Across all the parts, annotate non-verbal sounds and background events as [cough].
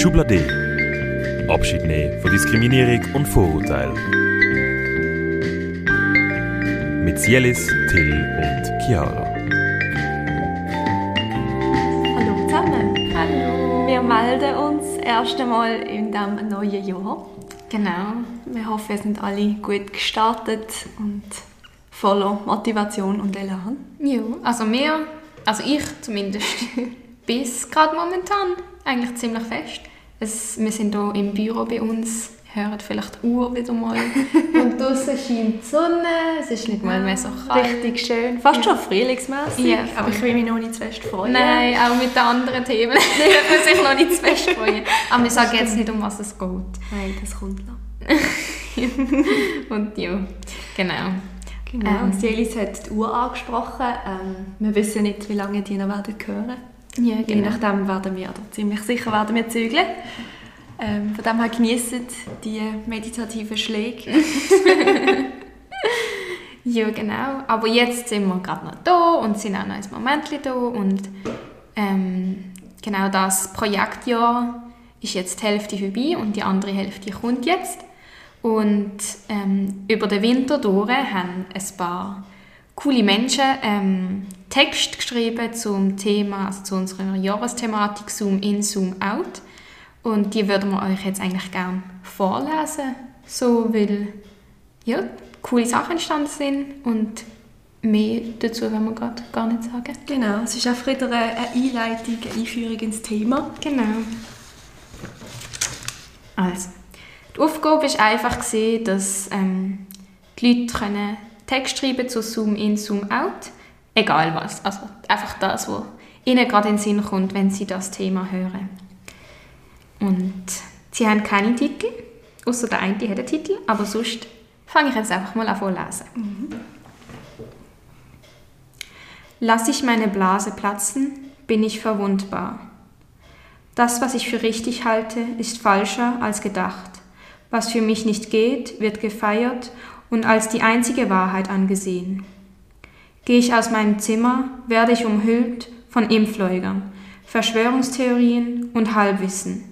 Schublade. Abschied nehmen von Diskriminierung und Vorurteil. Mit Sielis, Till und Chiara. Hallo zusammen. Hallo. Wir melden uns erst einmal in diesem neuen Jahr. Genau. Wir hoffen, wir sind alle gut gestartet und voller Motivation und Elan. Ja, also wir, also ich zumindest, [laughs] bis gerade momentan eigentlich ziemlich fest. Es, wir sind hier im Büro bei uns, hören vielleicht die Uhr wieder mal. [laughs] und draußen scheint die Sonne, es ist nicht mal mehr so kalt. Richtig schön. Fast Ja. schon frühlingsmäßig. Ja, aber ich will mich noch nicht zu fest freuen. Nein, auch mit den anderen Themen darf man sich noch nicht zu fest freuen. Aber wir sagen jetzt nicht, um was es geht. Nein, das kommt noch. [laughs] Und ja, genau. Genau. Ähm. Sielis hat die Uhr angesprochen. Ähm, wir wissen nicht, wie lange die noch werden hören. Ja, Je genau. nachdem werden wir, oder ziemlich sicher werden wir zügeln. Ähm, von dem her geniessen die meditativen Schläge. [laughs] Ja, genau. Aber jetzt sind wir gerade noch da und sind auch noch ein Moment da. Und ähm, genau das Projektjahr ist jetzt die Hälfte vorbei und die andere Hälfte kommt jetzt. Und ähm, über den Winter durch haben ein paar coole Menschen ähm, Text geschrieben zum Thema, also zu unserer Jahresthematik Zoom in, Zoom out. Und die würden wir euch jetzt eigentlich gerne vorlesen, so weil ja, coole Sachen entstanden sind und mehr dazu wollen wir gerade gar nicht sagen. Genau, es ist einfach wieder eine Einleitung, eine Einführung ins Thema. Genau. Also, die Aufgabe war einfach, dass ähm, die Leute können Text schreiben zu Zoom in, Zoom out. Egal was. Also einfach das, was ihnen gerade in den Sinn kommt, wenn sie das Thema hören. Und sie haben keine Titel, außer der eine hat einen Titel, aber sonst fange ich jetzt einfach mal an vorlesen. Lass ich meine Blase platzen, bin ich verwundbar. Das, was ich für richtig halte, ist falscher als gedacht. Was für mich nicht geht, wird gefeiert und als die einzige Wahrheit angesehen. Gehe ich aus meinem Zimmer, werde ich umhüllt von Impfleugern, Verschwörungstheorien und Halbwissen.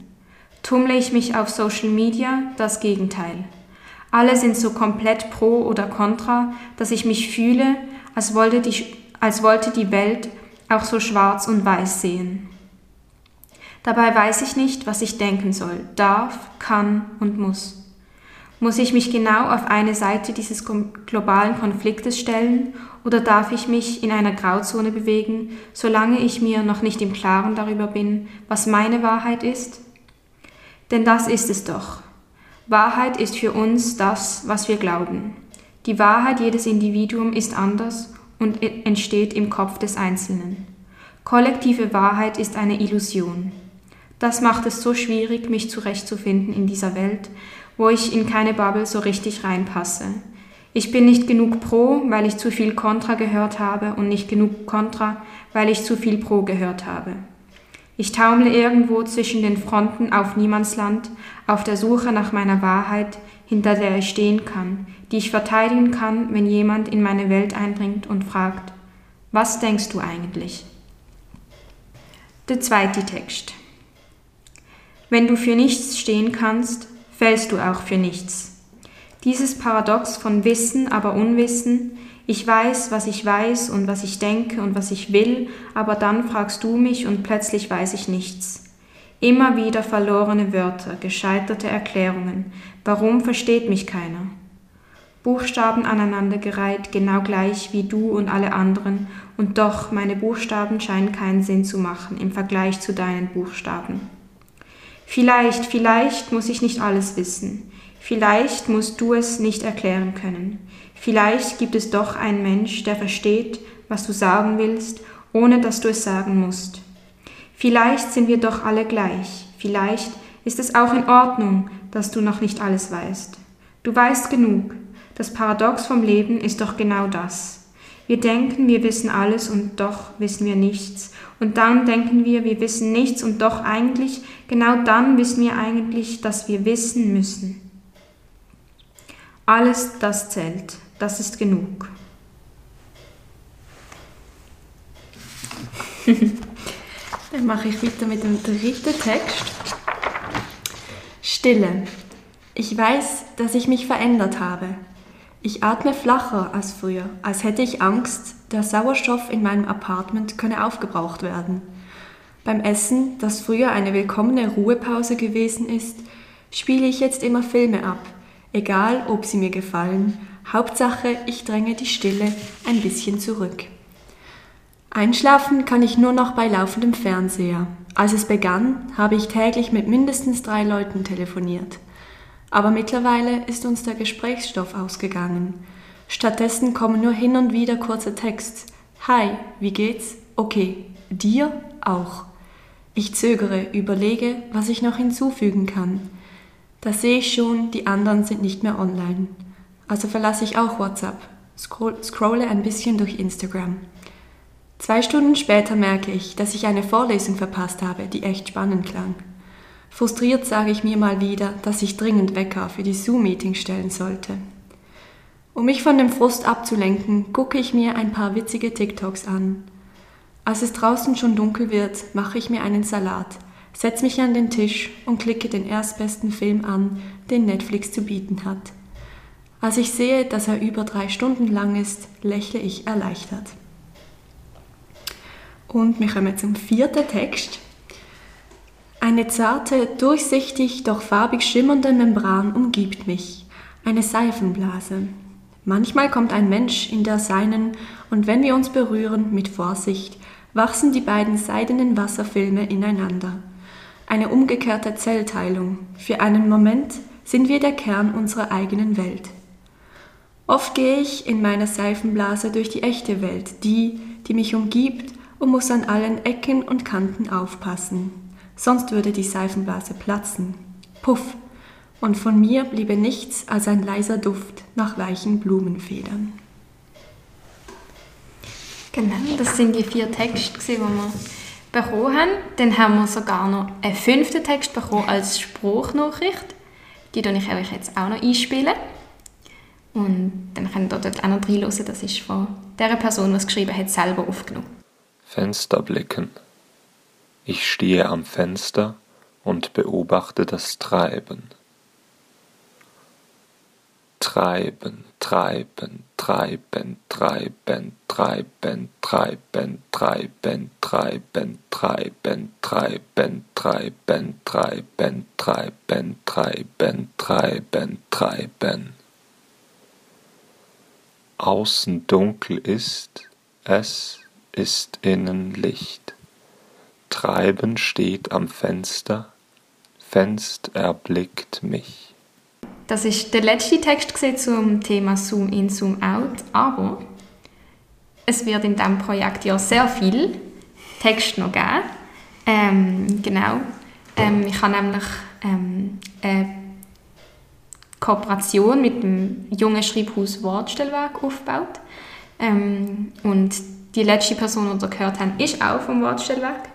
Tummle ich mich auf Social Media, das Gegenteil. Alle sind so komplett pro oder contra, dass ich mich fühle, als wollte die, als wollte die Welt auch so schwarz und weiß sehen. Dabei weiß ich nicht, was ich denken soll, darf, kann und muss. Muss ich mich genau auf eine Seite dieses globalen Konfliktes stellen oder darf ich mich in einer Grauzone bewegen, solange ich mir noch nicht im Klaren darüber bin, was meine Wahrheit ist? Denn das ist es doch. Wahrheit ist für uns das, was wir glauben. Die Wahrheit jedes Individuums ist anders und e- entsteht im Kopf des Einzelnen. Kollektive Wahrheit ist eine Illusion. Das macht es so schwierig, mich zurechtzufinden in dieser Welt, wo ich in keine Bubble so richtig reinpasse. Ich bin nicht genug Pro, weil ich zu viel Contra gehört habe und nicht genug Contra, weil ich zu viel Pro gehört habe. Ich taumle irgendwo zwischen den Fronten auf Niemandsland, auf der Suche nach meiner Wahrheit, hinter der ich stehen kann, die ich verteidigen kann, wenn jemand in meine Welt eindringt und fragt, was denkst du eigentlich? Der zweite Text. Wenn du für nichts stehen kannst, fällst du auch für nichts. Dieses Paradox von Wissen, aber Unwissen, ich weiß, was ich weiß und was ich denke und was ich will, aber dann fragst du mich und plötzlich weiß ich nichts. Immer wieder verlorene Wörter, gescheiterte Erklärungen. Warum versteht mich keiner? Buchstaben aneinandergereiht, genau gleich wie du und alle anderen, und doch meine Buchstaben scheinen keinen Sinn zu machen im Vergleich zu deinen Buchstaben. Vielleicht, vielleicht muss ich nicht alles wissen. Vielleicht musst du es nicht erklären können. Vielleicht gibt es doch einen Mensch, der versteht, was du sagen willst, ohne dass du es sagen musst. Vielleicht sind wir doch alle gleich. Vielleicht ist es auch in Ordnung, dass du noch nicht alles weißt. Du weißt genug. Das Paradox vom Leben ist doch genau das. Wir denken, wir wissen alles und doch wissen wir nichts. Und dann denken wir, wir wissen nichts und doch eigentlich, genau dann wissen wir eigentlich, dass wir wissen müssen. Alles, das zählt. Das ist genug. [laughs] Dann mache ich weiter mit dem dritten Text. Stille. Ich weiß, dass ich mich verändert habe. Ich atme flacher als früher, als hätte ich Angst, der Sauerstoff in meinem Apartment könne aufgebraucht werden. Beim Essen, das früher eine willkommene Ruhepause gewesen ist, spiele ich jetzt immer Filme ab, egal ob sie mir gefallen. Hauptsache, ich dränge die Stille ein bisschen zurück. Einschlafen kann ich nur noch bei laufendem Fernseher. Als es begann, habe ich täglich mit mindestens drei Leuten telefoniert. Aber mittlerweile ist uns der Gesprächsstoff ausgegangen. Stattdessen kommen nur hin und wieder kurze Texts. Hi, wie geht's? Okay, dir auch. Ich zögere, überlege, was ich noch hinzufügen kann. Da sehe ich schon, die anderen sind nicht mehr online. Also verlasse ich auch WhatsApp, scroll, scrolle ein bisschen durch Instagram. Zwei Stunden später merke ich, dass ich eine Vorlesung verpasst habe, die echt spannend klang. Frustriert sage ich mir mal wieder, dass ich dringend Wecker für die Zoom-Meeting stellen sollte. Um mich von dem Frust abzulenken, gucke ich mir ein paar witzige TikToks an. Als es draußen schon dunkel wird, mache ich mir einen Salat, setze mich an den Tisch und klicke den erstbesten Film an, den Netflix zu bieten hat. Als ich sehe, dass er über drei Stunden lang ist, lächle ich erleichtert. Und wir kommen zum vierten Text. Eine zarte, durchsichtig, doch farbig schimmernde Membran umgibt mich. Eine Seifenblase. Manchmal kommt ein Mensch in der seinen und wenn wir uns berühren, mit Vorsicht, wachsen die beiden seidenen Wasserfilme ineinander. Eine umgekehrte Zellteilung. Für einen Moment sind wir der Kern unserer eigenen Welt. Oft gehe ich in meiner Seifenblase durch die echte Welt, die, die mich umgibt und muss an allen Ecken und Kanten aufpassen. Sonst würde die Seifenblase platzen. Puff! Und von mir bliebe nichts als ein leiser Duft nach weichen Blumenfedern. Genau, das sind die vier Texte, die wir bekommen haben. Dann haben wir sogar noch einen fünften Text bekommen als Spruchnachricht. Die tue ich euch jetzt auch noch einspielen. Und dann könnt ihr dort auch noch reinhören. Das ist von der Person, die es geschrieben hat, selber aufgenommen. Fensterblicken. Ich stehe am Fenster und beobachte das Treiben. Treiben, treiben, treiben, treiben, treiben, treiben, treiben, treiben, treiben, treiben, treiben, treiben, treiben, treiben, treiben, treiben. Außen dunkel ist, es ist innen Licht. Treiben steht am Fenster, Fenst erblickt mich. Das ist der letzte Text zum Thema Zoom in, Zoom out, aber es wird in diesem Projekt ja sehr viel Text noch geben. Ähm, genau. Ähm, ich habe nämlich ähm, eine Kooperation mit dem jungen Schreibhaus Wortstellwerk aufgebaut. Ähm, und die letzte Person, die wir gehört haben, ist auch vom Wortstellwerk.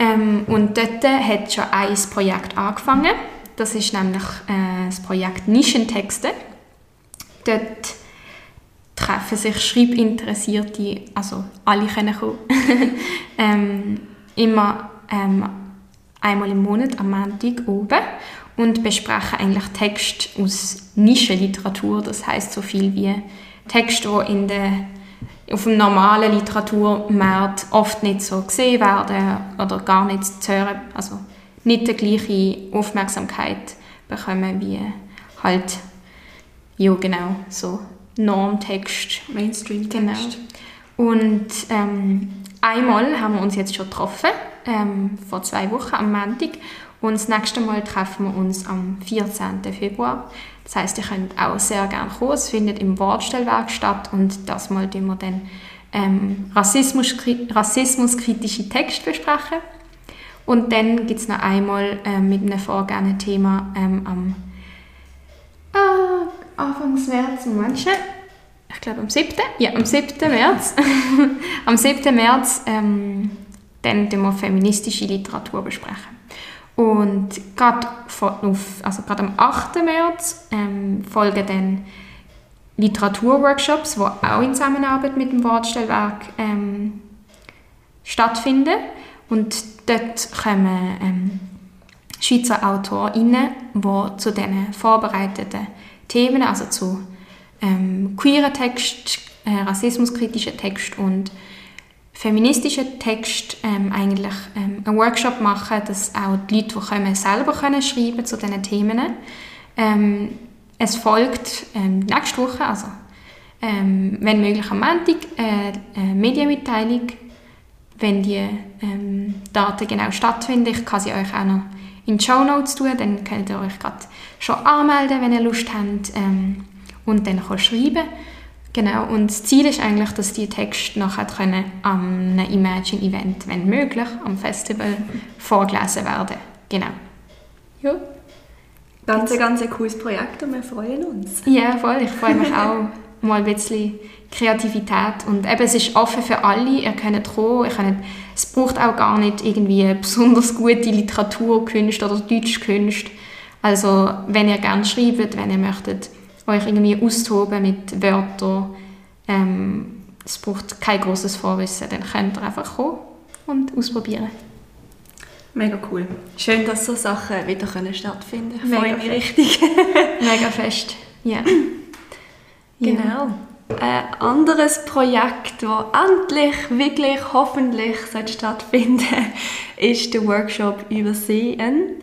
Ähm, und dort hat schon ein Projekt angefangen. Das ist nämlich äh, das Projekt Nischentexte. Dort treffen sich Schreibinteressierte, also alle können kommen, [laughs] ähm, immer ähm, einmal im Monat am Montag oben und besprechen eigentlich Texte aus Nischenliteratur. Das heißt so viel wie Texte, die in der auf dem normalen Literaturmarkt oft nicht so gesehen werden oder gar nicht zu hören, also nicht die gleiche Aufmerksamkeit bekommen wie halt, ja genau, so Normtext. Mainstream-Text. Genau. Und ähm, einmal haben wir uns jetzt schon getroffen, ähm, vor zwei Wochen am Montag und das nächste Mal treffen wir uns am 14. Februar. Das heißt, ihr könnt auch sehr gerne kommen. Es findet im Wortstellwerk statt und das Mal tun wir dann ähm, Rassismus, rassismuskritische Texte besprechen. Und dann gibt es noch einmal ähm, mit einem vorgehenden Thema ähm, am äh, Anfang März, ich glaube am 7. Ja, am 7. März. [laughs] am 7. März ähm, dann wir feministische Literatur besprechen. Und gerade also am 8. März ähm, folgen dann Literaturworkshops, die auch in Zusammenarbeit mit dem Wortstellwerk ähm, stattfinden. Und dort kommen ähm, Schweizer AutorInnen, die zu diesen vorbereiteten Themen, also zu ähm, queeren Text, äh, rassismuskritischen Text und feministischen Text ähm, eigentlich ähm, einen Workshop machen, dass auch die Leute, die kommen, selber können schreiben zu diesen Themen. Ähm, es folgt ähm, nächste Woche, also ähm, wenn möglich am Montag, äh, eine Medienmitteilung, wenn die ähm, Daten genau stattfinden. Ich kann sie euch auch noch in die Show Notes tun, dann könnt ihr euch gerade schon anmelden, wenn ihr Lust habt ähm, und dann schreiben. Genau, und das Ziel ist eigentlich, dass die Texte nachher können am Imagine-Event, wenn möglich, am Festival vorgelesen werden. Genau. Ja. Ganz, ein ganz cooles Projekt und wir freuen uns. Ja, voll. Ich freue mich auch [laughs] mal ein bisschen Kreativität und eben, es ist offen für alle. Ihr könnt kommen, ihr könnt, es braucht auch gar nicht irgendwie besonders gute Literaturkünste oder Deutschkünste. Also, wenn ihr gerne schreibt, wenn ihr möchtet, euch irgendwie austoben mit Wörtern. Ähm, es braucht kein großes Vorwissen, dann könnt ihr einfach kommen und ausprobieren. Mega cool. Schön, dass so Sachen wieder können stattfinden können. Freue mich richtig. [laughs] Mega fest. Ja. Genau. Ein anderes Projekt, das endlich, wirklich, hoffentlich stattfinden [laughs] ist der Workshop Übersehen.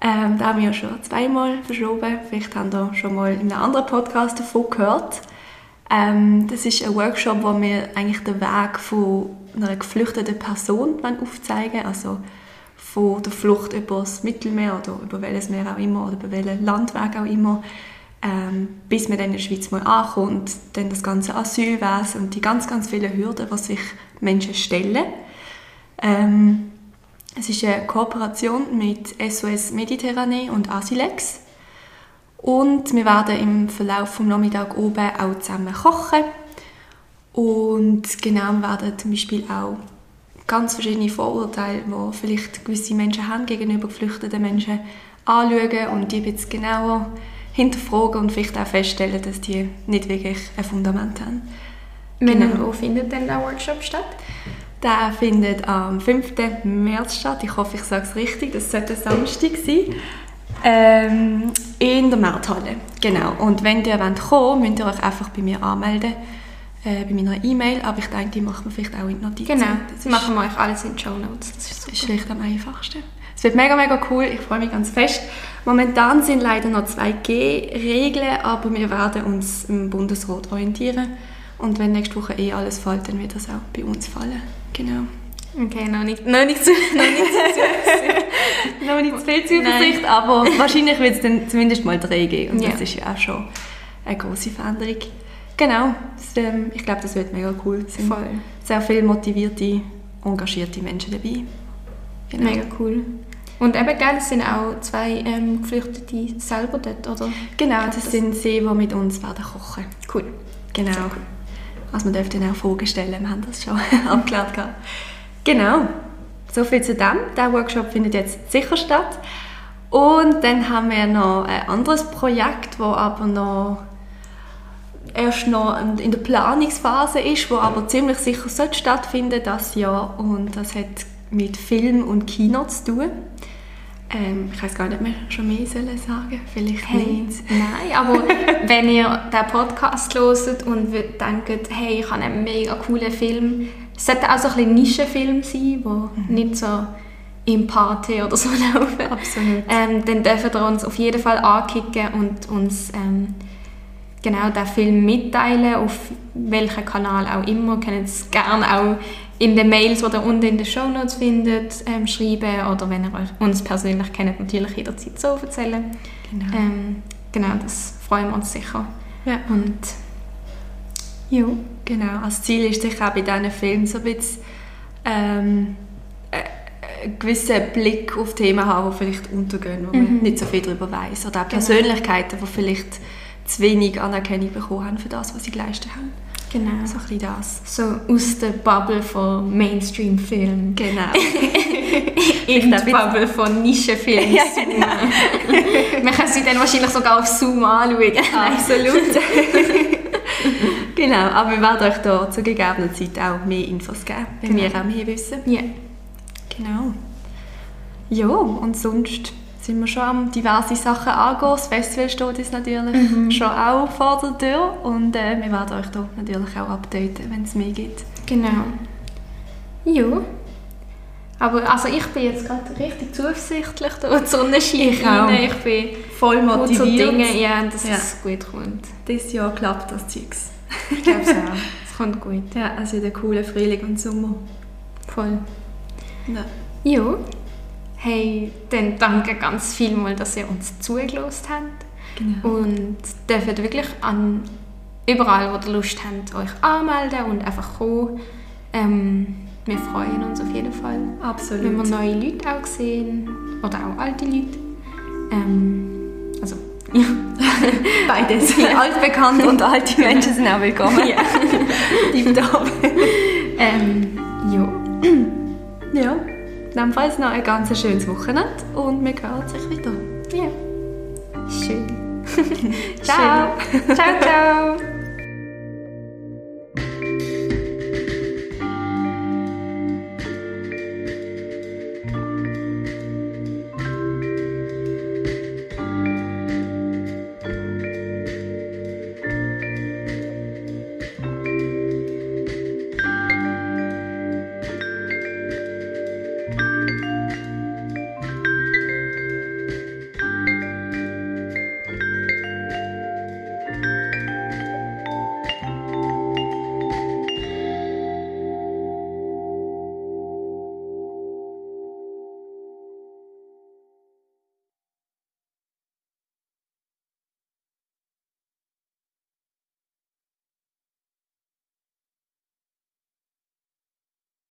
Ähm, da haben wir ja schon zweimal verschoben. Vielleicht haben ihr schon mal in einem anderen Podcast davon gehört. Ähm, das ist ein Workshop, wo wir eigentlich den Weg von einer geflüchteten Person aufzeigen Also von der Flucht über das Mittelmeer oder über welches Meer auch immer oder über welchen Landweg auch immer, ähm, bis man dann in der Schweiz mal ankommt. Dann das ganze Asylwesen und die ganz, ganz vielen Hürden, die sich Menschen stellen. Ähm, es ist eine Kooperation mit SOS Mediterranee und Asilex. Und wir werden im Verlauf des Nachmittags oben auch zusammen kochen. Und genau, wir werden zum Beispiel auch ganz verschiedene Vorurteile, die vielleicht gewisse Menschen haben gegenüber geflüchteten Menschen, anschauen und die bisschen genauer hinterfragen und vielleicht auch feststellen, dass die nicht wirklich ein Fundament haben. Genau. Wo findet denn der Workshop statt? Der findet am 5. März statt. Ich hoffe, ich sage es richtig. Das sollte Samstag sein. Ähm, in der Markthalle. Genau. Und wenn ihr kommen wollt, müsst ihr euch einfach bei mir anmelden. Äh, bei meiner E-Mail. Aber ich denke, die machen wir vielleicht auch in Notizen. Genau. Das machen wir euch alles in die Show Notes. Das ist, ist vielleicht am einfachsten. Es wird mega, mega cool. Ich freue mich ganz fest. Momentan sind leider noch 2G-Regeln, aber wir werden uns im Bundesrat orientieren. Und wenn nächste Woche eh alles fällt, dann wird das auch bei uns fallen. Genau. Okay, noch nicht, noch nicht zu, noch nicht zu, noch nicht zu viel Zuversicht, aber [laughs] wahrscheinlich wird es dann zumindest mal drei geben. Und ja. das ist ja auch schon eine große Veränderung. Genau, das, ähm, ich glaube, das wird mega cool. Es sind Voll. sehr viele motivierte, engagierte Menschen dabei. Genau. Mega cool. Und eben, gell, es sind auch zwei ähm, Geflüchtete selber dort, oder? Genau, das, das sind sie, die mit uns werden kochen. Cool. Genau. Also man dürfte auch Fragen stellen, wir haben das schon [laughs] abgeklärt. Genau, so viel zu dem. Der Workshop findet jetzt sicher statt. Und dann haben wir noch ein anderes Projekt, das aber noch erst noch in der Planungsphase ist, wo aber ziemlich sicher stattfinden das Jahr. Und das hat mit Film und Kino zu tun. Ähm, ich weiß gar nicht mehr, schon mehr sollen sagen, vielleicht hey, nicht. Nein, aber [laughs] wenn ihr den Podcast hört und denkt, hey, ich habe einen mega coolen Film, es sollte auch so ein Nischenfilm sein, der mhm. nicht so im Party oder so [laughs] laufen. Absolut. Ähm, dann dürfen wir uns auf jeden Fall ankicken und uns ähm, genau den Film mitteilen, auf welchem Kanal auch immer. Ihr könnt es gerne auch in den Mails, die ihr unten in den Show Notes findet, ähm, schreiben oder wenn ihr uns persönlich kennt, natürlich jederzeit so erzählen. Genau. Ähm, genau, das freuen wir uns sicher. Ja. Und ja, genau. Das Ziel ist sicher auch bei diesen Filmen so ein bisschen ähm, äh, einen gewissen Blick auf Themen haben, die vielleicht untergehen, wo mhm. man nicht so viel darüber weiß. Oder auch genau. Persönlichkeiten, die vielleicht zu wenig Anerkennung bekommen haben für das, was sie geleistet haben. Genau. So ein bisschen das. So aus der Bubble von Mainstream-Filmen. Genau. [laughs] In der Bubble von Nischenfilmen. [laughs] ja, genau. Man kann sie dann wahrscheinlich sogar auf Zoom anschauen. Absolut. [laughs] genau, aber wir werden euch da zu gegebener Zeit auch mehr Infos geben, wenn genau. wir auch mehr wissen. Ja. Genau. Ja, und sonst sind wir schon am diverse Sachen angehen. Das Festival steht uns natürlich Mhm. schon auch vor der Tür und äh, wir werden euch da natürlich auch updaten, wenn es mehr gibt. Genau. Ja. Aber also ich bin jetzt gerade richtig zuversichtlich, da die Sonne scheint rein. Ich bin Voll gut so motiviert. Dinge, ja, dass Ja. es gut kommt. Dieses Jahr klappt das Zeugs. Ich glaube es auch. Es kommt gut. Ja, wird ein cooler Frühling und Sommer. Voll. Ja. Ja. Hey, dann danke ganz vielmal, dass ihr uns zugelassen habt. Genau. Und dürft wirklich an überall, wo ihr Lust habt, euch anmelden und einfach kommen. Ähm, wir freuen uns auf jeden Fall, Absolut. wenn wir neue Leute auch sehen. Oder auch alte Leute. Ähm, also, ja. [laughs] Beides. Altbekannte und alte [laughs] Menschen sind auch willkommen. Ja. [laughs] Tipptopp. Dann falls noch ein ganz schönes Wochenende und wir hören sich wieder. Ja. [laughs] Schön. ciao. ciao, ciao.